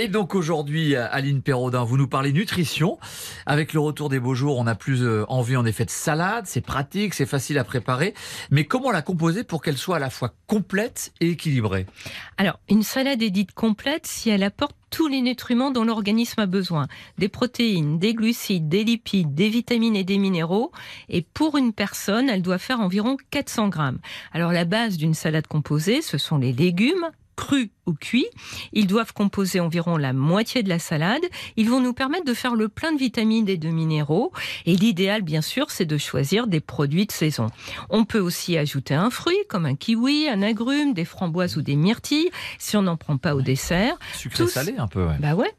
Et donc aujourd'hui, Aline Perraudin, vous nous parlez nutrition. Avec le retour des beaux jours, on a plus euh, envie en effet de salade. C'est pratique, c'est facile à préparer. Mais comment la composer pour qu'elle soit à la fois complète et équilibrée? Alors, une salade est dite complète si elle apporte tous les nutriments dont l'organisme a besoin. Des protéines, des glucides, des lipides, des vitamines et des minéraux. Et pour une personne, elle doit faire environ 400 grammes. Alors la base d'une salade composée, ce sont les légumes, crus ou cuits. Ils doivent composer environ la moitié de la salade. Ils vont nous permettre de faire le plein de vitamines et de minéraux. Et l'idéal, bien sûr, c'est de choisir des produits de saison. On peut aussi ajouter un fruit, comme un kiwi, un agrume, des framboises ou des myrtilles, si on n'en prend pas au dessert. Sucré salé un peu, ouais. Bah ouais.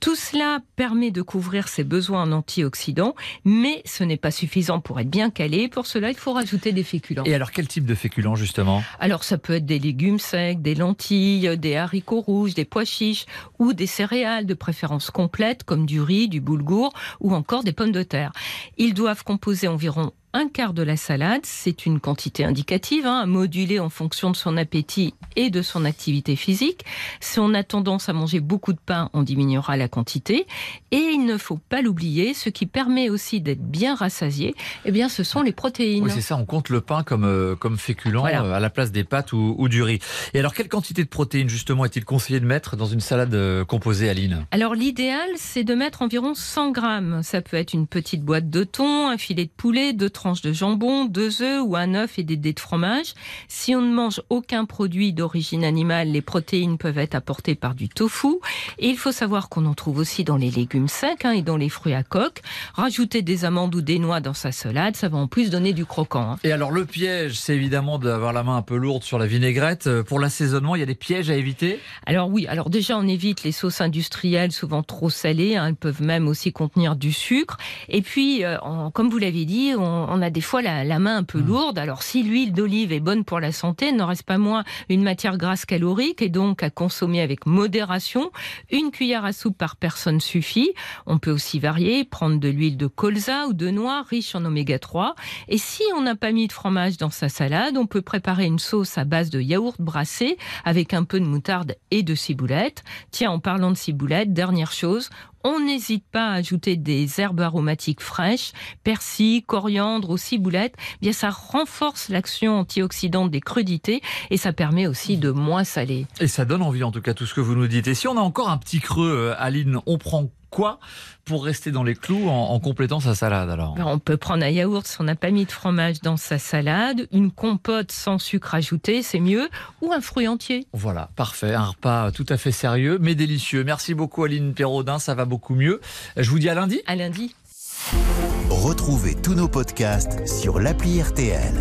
Tout cela permet de couvrir ses besoins en antioxydants, mais ce n'est pas suffisant pour être bien calé. Pour cela, il faut rajouter des féculents. Et alors, quel type de féculents, justement? Alors, ça peut être des légumes secs, des lentilles, des haricots rouges, des pois chiches ou des céréales de préférence complètes comme du riz, du boulgour ou encore des pommes de terre. Ils doivent composer environ un quart de la salade. C'est une quantité indicative, hein, à moduler en fonction de son appétit et de son activité physique. Si on a tendance à manger beaucoup de pain, on diminuera la quantité. Et il ne faut pas l'oublier, ce qui permet aussi d'être bien rassasié, eh bien, ce sont les protéines. Oui, c'est ça, on compte le pain comme, euh, comme féculent euh, à la place des pâtes ou, ou, du riz. Et alors, quelle quantité de protéines, justement, est-il conseillé de mettre dans une salade euh, composée, Aline? Alors, l'idéal, c'est de mettre environ 100 grammes. Ça peut être une petite boîte de thon, un filet de poulet, deux tranches de jambon, deux œufs ou un œuf et des dés de fromage. Si on ne mange aucun produit d'origine animale, les protéines peuvent être apportées par du tofu. Et il faut savoir qu'on en trouve aussi dans les légumes secs hein, et dans les fruits à coque. Rajouter des amandes ou des noix dans sa salade, ça va en plus donner du croquant. Hein. Et alors le piège, c'est évidemment d'avoir la main un peu lourde sur la vinaigrette. Euh, pour l'assaisonnement, il y a des pièges à éviter? Alors oui, alors déjà on évite les sauces industrielles souvent trop salées. Hein. elles peuvent même aussi contenir du sucre. Et puis, euh, comme vous l'avez dit, on, on, a des fois la, main un peu mmh. lourde. Alors si l'huile d'olive est bonne pour la santé, n'en reste pas moins une matière grasse calorique et donc à consommer avec modération. Une cuillère à soupe par personne suffit. On peut aussi varier, prendre de l'huile de colza ou de noix riche en oméga 3. Et si on n'a pas mis de fromage dans sa salade, on peut préparer une sauce à base de yaourt brassé avec un peu de moutarde et de ciboulette. Tiens, en parlant de ciboulette, dernière chose, on n'hésite pas à ajouter des herbes aromatiques fraîches, persil, coriandre ou ciboulette. Eh bien, ça renforce l'action antioxydante des crudités et ça permet aussi de moins saler. Et ça donne envie, en tout cas, tout ce que vous nous dites. Et si on a encore un petit creux, euh, Aline, on prend quoi pour rester dans les clous en, complétant sa salade alors? Ben, On peut prendre un yaourt si on n'a pas mis de fromage dans sa salade, une compote sans sucre ajouté, c'est mieux, ou un fruit entier. Voilà, parfait, un repas tout à fait sérieux mais délicieux. Merci beaucoup Aline Perraudin, ça va beaucoup mieux. Je vous dis à lundi. À lundi. Retrouvez tous nos podcasts sur l'appli RTL.